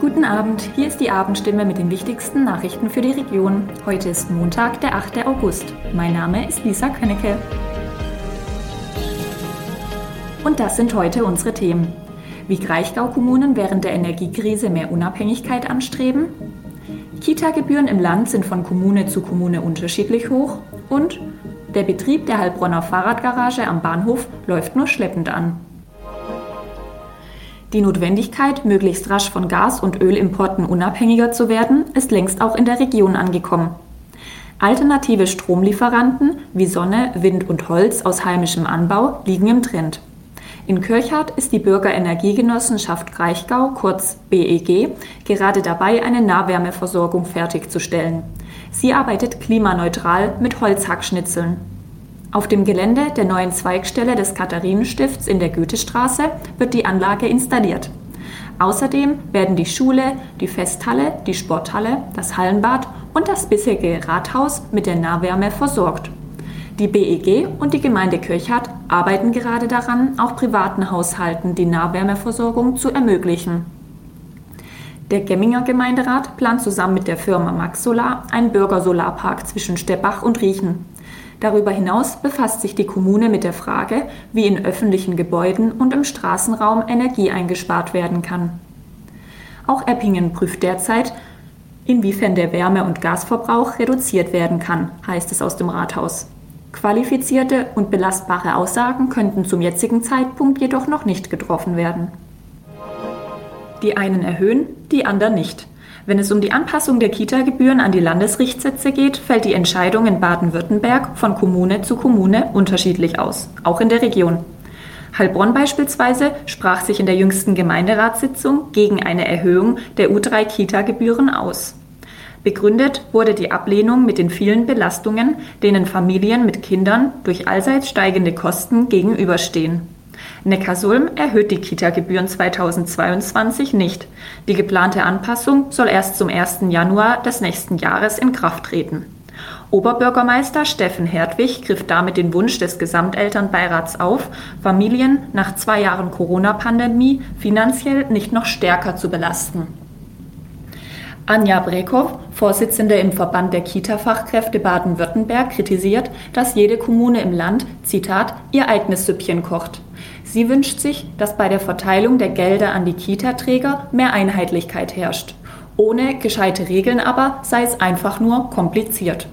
Guten Abend, hier ist die Abendstimme mit den wichtigsten Nachrichten für die Region. Heute ist Montag, der 8. August. Mein Name ist Lisa Könnecke. Und das sind heute unsere Themen. Wie Kraichgau-Kommunen während der Energiekrise mehr Unabhängigkeit anstreben. Kita-Gebühren im Land sind von Kommune zu Kommune unterschiedlich hoch. Und der Betrieb der Heilbronner Fahrradgarage am Bahnhof läuft nur schleppend an. Die Notwendigkeit, möglichst rasch von Gas- und Ölimporten unabhängiger zu werden, ist längst auch in der Region angekommen. Alternative Stromlieferanten wie Sonne, Wind und Holz aus heimischem Anbau liegen im Trend. In Kirchhardt ist die Bürgerenergiegenossenschaft Kraichgau, kurz BEG, gerade dabei, eine Nahwärmeversorgung fertigzustellen. Sie arbeitet klimaneutral mit Holzhackschnitzeln. Auf dem Gelände der neuen Zweigstelle des Katharinenstifts in der Goethestraße wird die Anlage installiert. Außerdem werden die Schule, die Festhalle, die Sporthalle, das Hallenbad und das bisherige Rathaus mit der Nahwärme versorgt. Die BEG und die Gemeinde Kirchhardt arbeiten gerade daran, auch privaten Haushalten die Nahwärmeversorgung zu ermöglichen. Der Gemminger Gemeinderat plant zusammen mit der Firma Max Solar einen Bürgersolarpark zwischen Steppach und Riechen. Darüber hinaus befasst sich die Kommune mit der Frage, wie in öffentlichen Gebäuden und im Straßenraum Energie eingespart werden kann. Auch Eppingen prüft derzeit, inwiefern der Wärme- und Gasverbrauch reduziert werden kann, heißt es aus dem Rathaus. Qualifizierte und belastbare Aussagen könnten zum jetzigen Zeitpunkt jedoch noch nicht getroffen werden. Die einen erhöhen, die anderen nicht. Wenn es um die Anpassung der Kita-Gebühren an die Landesrichtsätze geht, fällt die Entscheidung in Baden-Württemberg von Kommune zu Kommune unterschiedlich aus, auch in der Region. Heilbronn beispielsweise sprach sich in der jüngsten Gemeinderatssitzung gegen eine Erhöhung der U3-Kita-Gebühren aus. Begründet wurde die Ablehnung mit den vielen Belastungen, denen Familien mit Kindern durch allseits steigende Kosten gegenüberstehen. Neckarsulm erhöht die Kita-Gebühren 2022 nicht. Die geplante Anpassung soll erst zum 1. Januar des nächsten Jahres in Kraft treten. Oberbürgermeister Steffen Hertwig griff damit den Wunsch des Gesamtelternbeirats auf, Familien nach zwei Jahren Corona-Pandemie finanziell nicht noch stärker zu belasten. Anja Brekow, Vorsitzende im Verband der Kita-Fachkräfte Baden-Württemberg, kritisiert, dass jede Kommune im Land, Zitat, ihr eigenes Süppchen kocht. Sie wünscht sich, dass bei der Verteilung der Gelder an die Kita-Träger mehr Einheitlichkeit herrscht. Ohne gescheite Regeln aber sei es einfach nur kompliziert.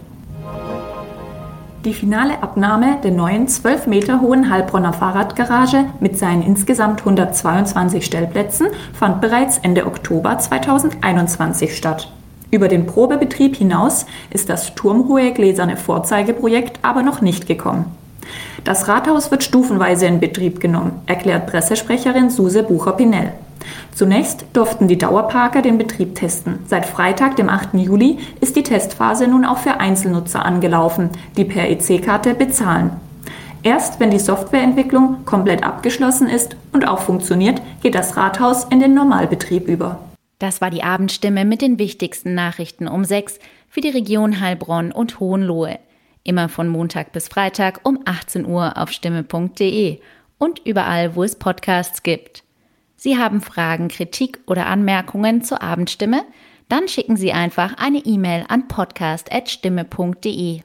Die finale Abnahme der neuen 12 Meter hohen Heilbronner Fahrradgarage mit seinen insgesamt 122 Stellplätzen fand bereits Ende Oktober 2021 statt. Über den Probebetrieb hinaus ist das turmhohe gläserne Vorzeigeprojekt aber noch nicht gekommen. Das Rathaus wird stufenweise in Betrieb genommen, erklärt Pressesprecherin Suse Bucher-Pinell. Zunächst durften die Dauerparker den Betrieb testen. Seit Freitag, dem 8. Juli, ist die Testphase nun auch für Einzelnutzer angelaufen, die per EC-Karte bezahlen. Erst wenn die Softwareentwicklung komplett abgeschlossen ist und auch funktioniert, geht das Rathaus in den Normalbetrieb über. Das war die Abendstimme mit den wichtigsten Nachrichten um sechs für die Region Heilbronn und Hohenlohe. Immer von Montag bis Freitag um 18 Uhr auf stimme.de und überall, wo es Podcasts gibt. Sie haben Fragen, Kritik oder Anmerkungen zur Abendstimme? Dann schicken Sie einfach eine E-Mail an podcast.stimme.de.